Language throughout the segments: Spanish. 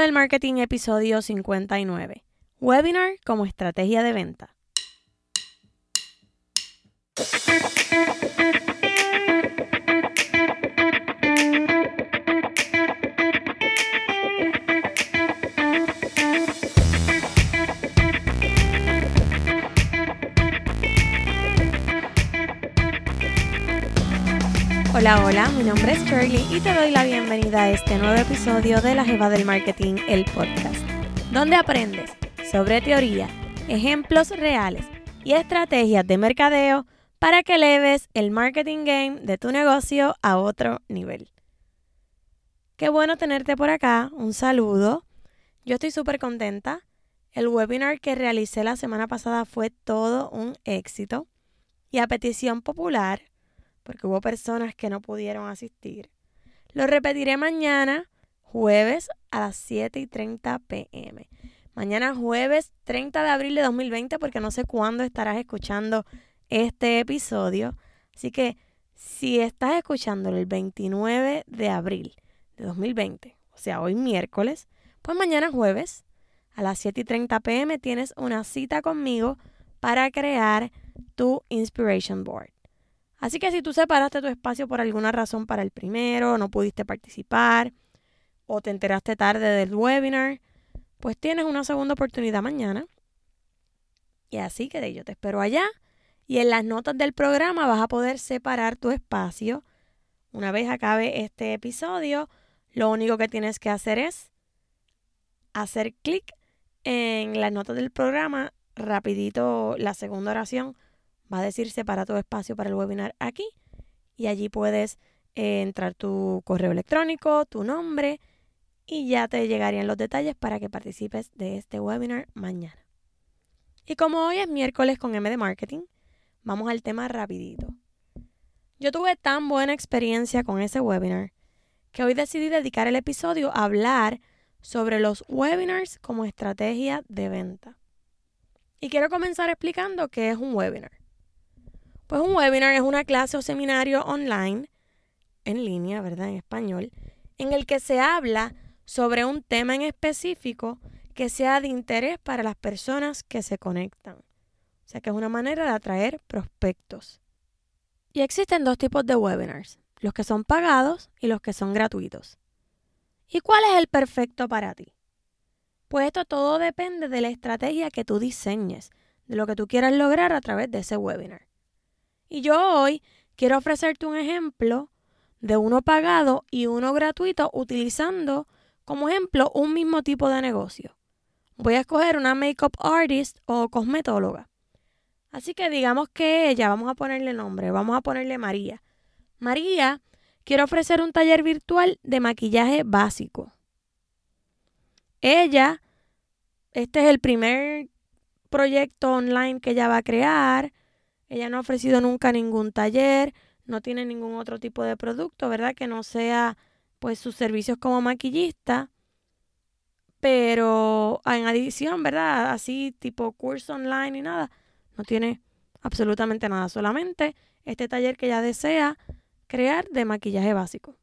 Del Marketing, episodio 59. Webinar como estrategia de venta. Hola, hola, mi nombre es Shirley y te doy la bienvenida a este nuevo episodio de La Jeva del Marketing, el podcast, donde aprendes sobre teoría, ejemplos reales y estrategias de mercadeo para que eleves el marketing game de tu negocio a otro nivel. Qué bueno tenerte por acá, un saludo. Yo estoy súper contenta. El webinar que realicé la semana pasada fue todo un éxito y a petición popular porque hubo personas que no pudieron asistir. Lo repetiré mañana, jueves a las 7 y 30 pm. Mañana jueves 30 de abril de 2020, porque no sé cuándo estarás escuchando este episodio. Así que si estás escuchando el 29 de abril de 2020, o sea, hoy miércoles, pues mañana jueves a las 7 y 30 pm tienes una cita conmigo para crear tu Inspiration Board. Así que si tú separaste tu espacio por alguna razón para el primero, no pudiste participar o te enteraste tarde del webinar, pues tienes una segunda oportunidad mañana. Y así que yo te espero allá. Y en las notas del programa vas a poder separar tu espacio. Una vez acabe este episodio, lo único que tienes que hacer es hacer clic en las notas del programa, rapidito la segunda oración va a decir separa tu espacio para el webinar aquí y allí puedes eh, entrar tu correo electrónico, tu nombre y ya te llegarían los detalles para que participes de este webinar mañana. Y como hoy es miércoles con M de Marketing, vamos al tema rapidito. Yo tuve tan buena experiencia con ese webinar que hoy decidí dedicar el episodio a hablar sobre los webinars como estrategia de venta. Y quiero comenzar explicando qué es un webinar. Pues un webinar es una clase o seminario online, en línea, ¿verdad? En español, en el que se habla sobre un tema en específico que sea de interés para las personas que se conectan. O sea que es una manera de atraer prospectos. Y existen dos tipos de webinars, los que son pagados y los que son gratuitos. ¿Y cuál es el perfecto para ti? Pues esto todo depende de la estrategia que tú diseñes, de lo que tú quieras lograr a través de ese webinar. Y yo hoy quiero ofrecerte un ejemplo de uno pagado y uno gratuito utilizando como ejemplo un mismo tipo de negocio. Voy a escoger una makeup artist o cosmetóloga. Así que digamos que ella, vamos a ponerle nombre, vamos a ponerle María. María quiere ofrecer un taller virtual de maquillaje básico. Ella, este es el primer proyecto online que ella va a crear. Ella no ha ofrecido nunca ningún taller, no tiene ningún otro tipo de producto, ¿verdad? Que no sea pues sus servicios como maquillista. Pero en adición, ¿verdad? Así tipo curso online y nada, no tiene absolutamente nada, solamente este taller que ella desea crear de maquillaje básico.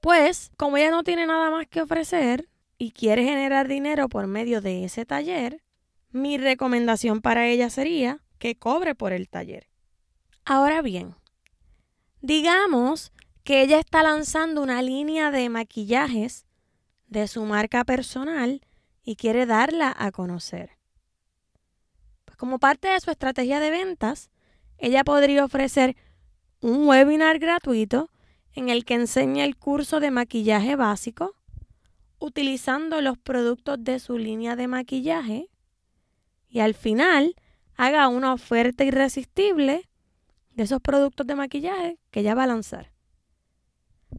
Pues, como ella no tiene nada más que ofrecer y quiere generar dinero por medio de ese taller, mi recomendación para ella sería que cobre por el taller. Ahora bien, digamos que ella está lanzando una línea de maquillajes de su marca personal y quiere darla a conocer. Pues como parte de su estrategia de ventas, ella podría ofrecer un webinar gratuito en el que enseña el curso de maquillaje básico utilizando los productos de su línea de maquillaje y al final haga una oferta irresistible de esos productos de maquillaje que ya va a lanzar.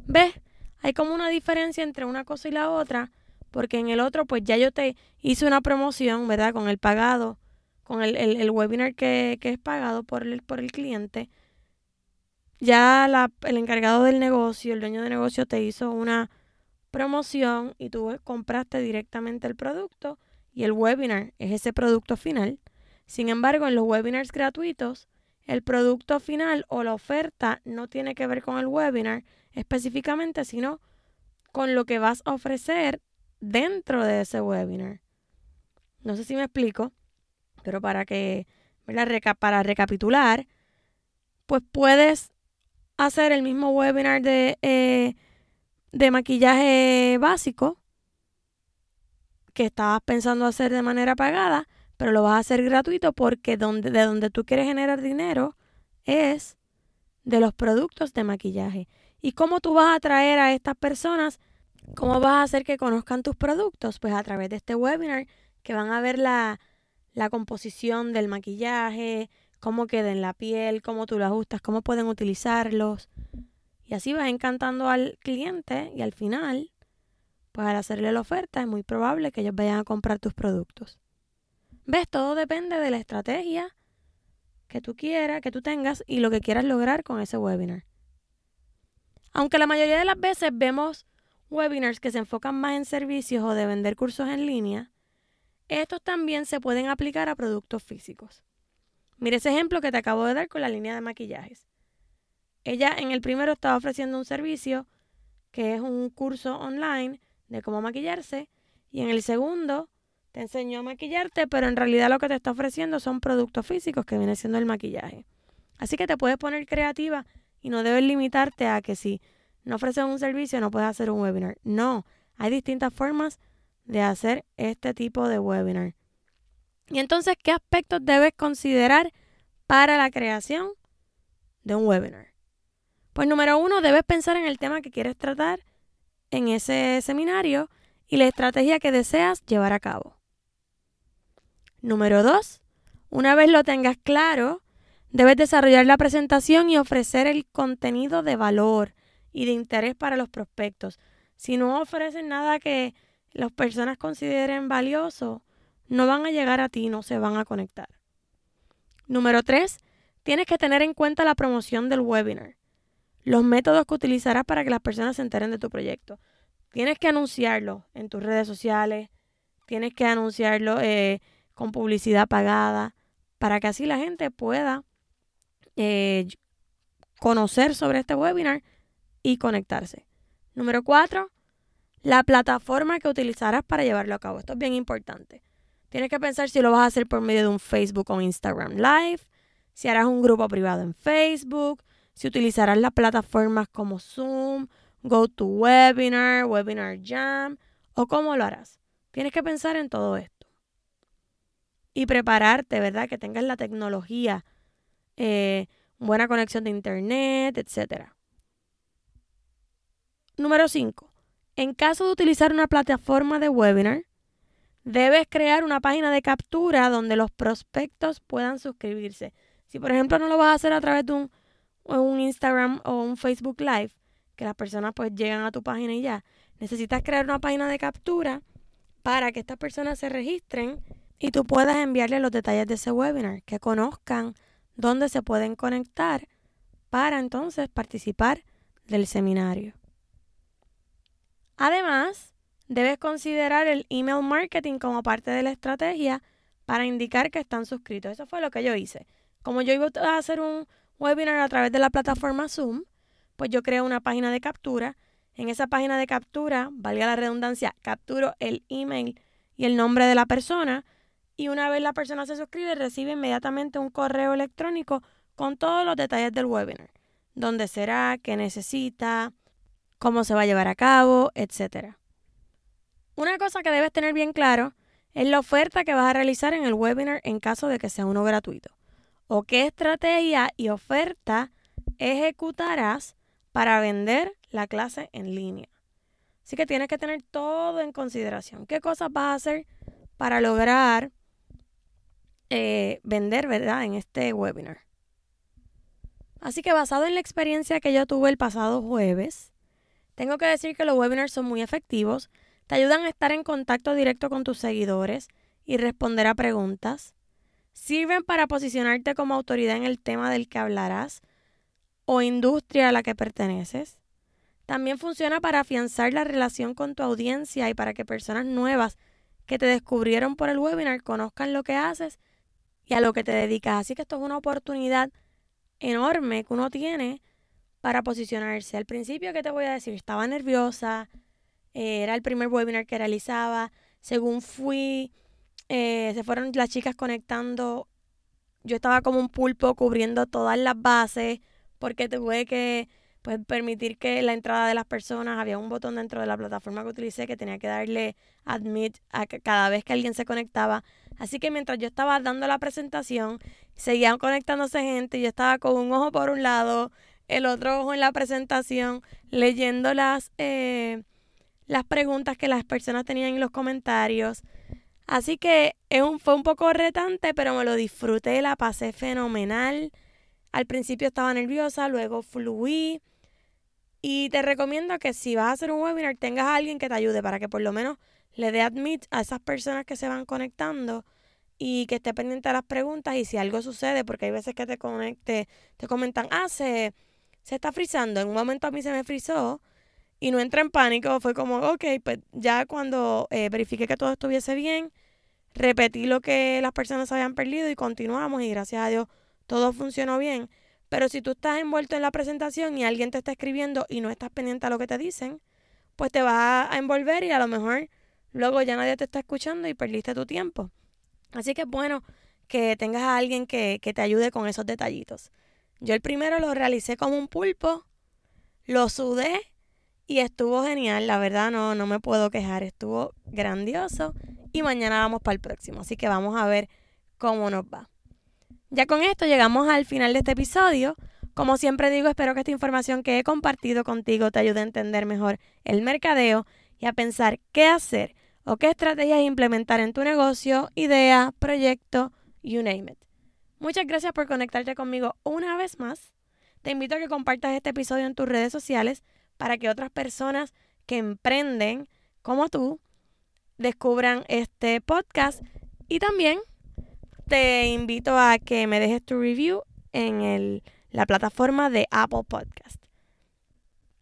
¿Ves? Hay como una diferencia entre una cosa y la otra, porque en el otro, pues ya yo te hice una promoción, ¿verdad? Con el pagado, con el, el, webinar que, que, es pagado por el, por el cliente. Ya el encargado del negocio, el dueño de negocio te hizo una promoción y tú compraste directamente el producto y el webinar es ese producto final. Sin embargo, en los webinars gratuitos, el producto final o la oferta no tiene que ver con el webinar específicamente, sino con lo que vas a ofrecer dentro de ese webinar. No sé si me explico, pero para que, para recapitular, pues puedes hacer el mismo webinar de, eh, de maquillaje básico que estabas pensando hacer de manera pagada, pero lo vas a hacer gratuito porque donde, de donde tú quieres generar dinero es de los productos de maquillaje. ¿Y cómo tú vas a atraer a estas personas? ¿Cómo vas a hacer que conozcan tus productos? Pues a través de este webinar que van a ver la, la composición del maquillaje, cómo queda en la piel, cómo tú lo ajustas, cómo pueden utilizarlos. Y así vas encantando al cliente y al final, pues al hacerle la oferta es muy probable que ellos vayan a comprar tus productos. ¿Ves? Todo depende de la estrategia que tú quieras, que tú tengas y lo que quieras lograr con ese webinar. Aunque la mayoría de las veces vemos webinars que se enfocan más en servicios o de vender cursos en línea, estos también se pueden aplicar a productos físicos. Mira ese ejemplo que te acabo de dar con la línea de maquillajes. Ella en el primero estaba ofreciendo un servicio que es un curso online de cómo maquillarse y en el segundo te enseñó a maquillarte, pero en realidad lo que te está ofreciendo son productos físicos que viene siendo el maquillaje. Así que te puedes poner creativa y no debes limitarte a que si no ofreces un servicio no puedes hacer un webinar. No, hay distintas formas de hacer este tipo de webinar. Y entonces, ¿qué aspectos debes considerar para la creación de un webinar? Pues número uno, debes pensar en el tema que quieres tratar en ese seminario y la estrategia que deseas llevar a cabo. Número dos, una vez lo tengas claro, debes desarrollar la presentación y ofrecer el contenido de valor y de interés para los prospectos. Si no ofreces nada que las personas consideren valioso, no van a llegar a ti, no se van a conectar. Número tres, tienes que tener en cuenta la promoción del webinar, los métodos que utilizarás para que las personas se enteren de tu proyecto. Tienes que anunciarlo en tus redes sociales, tienes que anunciarlo eh, con publicidad pagada, para que así la gente pueda eh, conocer sobre este webinar y conectarse. Número cuatro, la plataforma que utilizarás para llevarlo a cabo. Esto es bien importante. Tienes que pensar si lo vas a hacer por medio de un Facebook o Instagram Live, si harás un grupo privado en Facebook, si utilizarás las plataformas como Zoom, GoToWebinar, Webinar Jam o cómo lo harás. Tienes que pensar en todo esto. Y prepararte, ¿verdad? Que tengas la tecnología, eh, buena conexión de internet, etc. Número 5. En caso de utilizar una plataforma de webinar, debes crear una página de captura donde los prospectos puedan suscribirse. Si por ejemplo no lo vas a hacer a través de un, un Instagram o un Facebook Live, que las personas pues llegan a tu página y ya, necesitas crear una página de captura para que estas personas se registren y tú puedas enviarle los detalles de ese webinar, que conozcan dónde se pueden conectar para entonces participar del seminario. Además, debes considerar el email marketing como parte de la estrategia para indicar que están suscritos. Eso fue lo que yo hice. Como yo iba a hacer un webinar a través de la plataforma Zoom, pues yo creo una página de captura. En esa página de captura, valga la redundancia, capturo el email y el nombre de la persona y una vez la persona se suscribe recibe inmediatamente un correo electrónico con todos los detalles del webinar. Dónde será, qué necesita, cómo se va a llevar a cabo, etc. Una cosa que debes tener bien claro es la oferta que vas a realizar en el webinar en caso de que sea uno gratuito. O qué estrategia y oferta ejecutarás para vender la clase en línea. Así que tienes que tener todo en consideración. ¿Qué cosas vas a hacer para lograr eh, vender, verdad, en este webinar? Así que basado en la experiencia que yo tuve el pasado jueves, tengo que decir que los webinars son muy efectivos, te ayudan a estar en contacto directo con tus seguidores y responder a preguntas, sirven para posicionarte como autoridad en el tema del que hablarás o industria a la que perteneces. También funciona para afianzar la relación con tu audiencia y para que personas nuevas que te descubrieron por el webinar conozcan lo que haces y a lo que te dedicas. Así que esto es una oportunidad enorme que uno tiene para posicionarse. Al principio, ¿qué te voy a decir? Estaba nerviosa, Eh, era el primer webinar que realizaba. Según fui, eh, se fueron las chicas conectando. Yo estaba como un pulpo cubriendo todas las bases porque tuve que pues, permitir que la entrada de las personas, había un botón dentro de la plataforma que utilicé que tenía que darle admit a cada vez que alguien se conectaba. Así que mientras yo estaba dando la presentación, seguían conectándose gente yo estaba con un ojo por un lado, el otro ojo en la presentación, leyendo las, eh, las preguntas que las personas tenían en los comentarios. Así que es un, fue un poco retante, pero me lo disfruté, la pasé fenomenal. Al principio estaba nerviosa, luego fluí. Y te recomiendo que si vas a hacer un webinar tengas a alguien que te ayude para que por lo menos le dé admit a esas personas que se van conectando y que esté pendiente de las preguntas y si algo sucede, porque hay veces que te conecte, te comentan, ah, se, se está frizando. En un momento a mí se me frizó y no entré en pánico. Fue como, ok, pues ya cuando eh, verifiqué que todo estuviese bien, repetí lo que las personas habían perdido y continuamos y gracias a Dios todo funcionó bien. Pero si tú estás envuelto en la presentación y alguien te está escribiendo y no estás pendiente a lo que te dicen, pues te vas a envolver y a lo mejor luego ya nadie te está escuchando y perdiste tu tiempo. Así que es bueno que tengas a alguien que, que te ayude con esos detallitos. Yo el primero lo realicé como un pulpo, lo sudé y estuvo genial, la verdad no, no me puedo quejar, estuvo grandioso y mañana vamos para el próximo, así que vamos a ver cómo nos va. Ya con esto llegamos al final de este episodio. Como siempre digo, espero que esta información que he compartido contigo te ayude a entender mejor el mercadeo y a pensar qué hacer o qué estrategias implementar en tu negocio, idea, proyecto, you name it. Muchas gracias por conectarte conmigo una vez más. Te invito a que compartas este episodio en tus redes sociales para que otras personas que emprenden como tú descubran este podcast y también te invito a que me dejes tu review en la plataforma de Apple Podcast.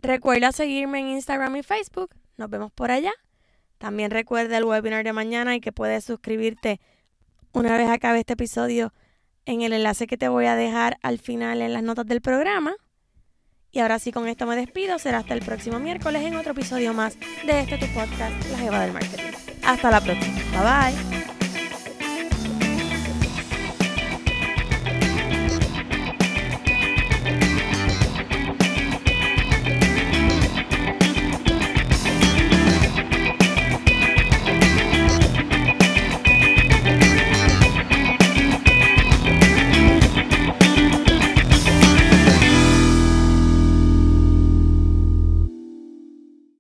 Recuerda seguirme en Instagram y Facebook. Nos vemos por allá. También recuerda el webinar de mañana y que puedes suscribirte una vez acabe este episodio en el enlace que te voy a dejar al final en las notas del programa. Y ahora sí, con esto me despido. Será hasta el próximo miércoles en otro episodio más de este tu podcast, La Jeva del Marketing. Hasta la próxima. Bye bye.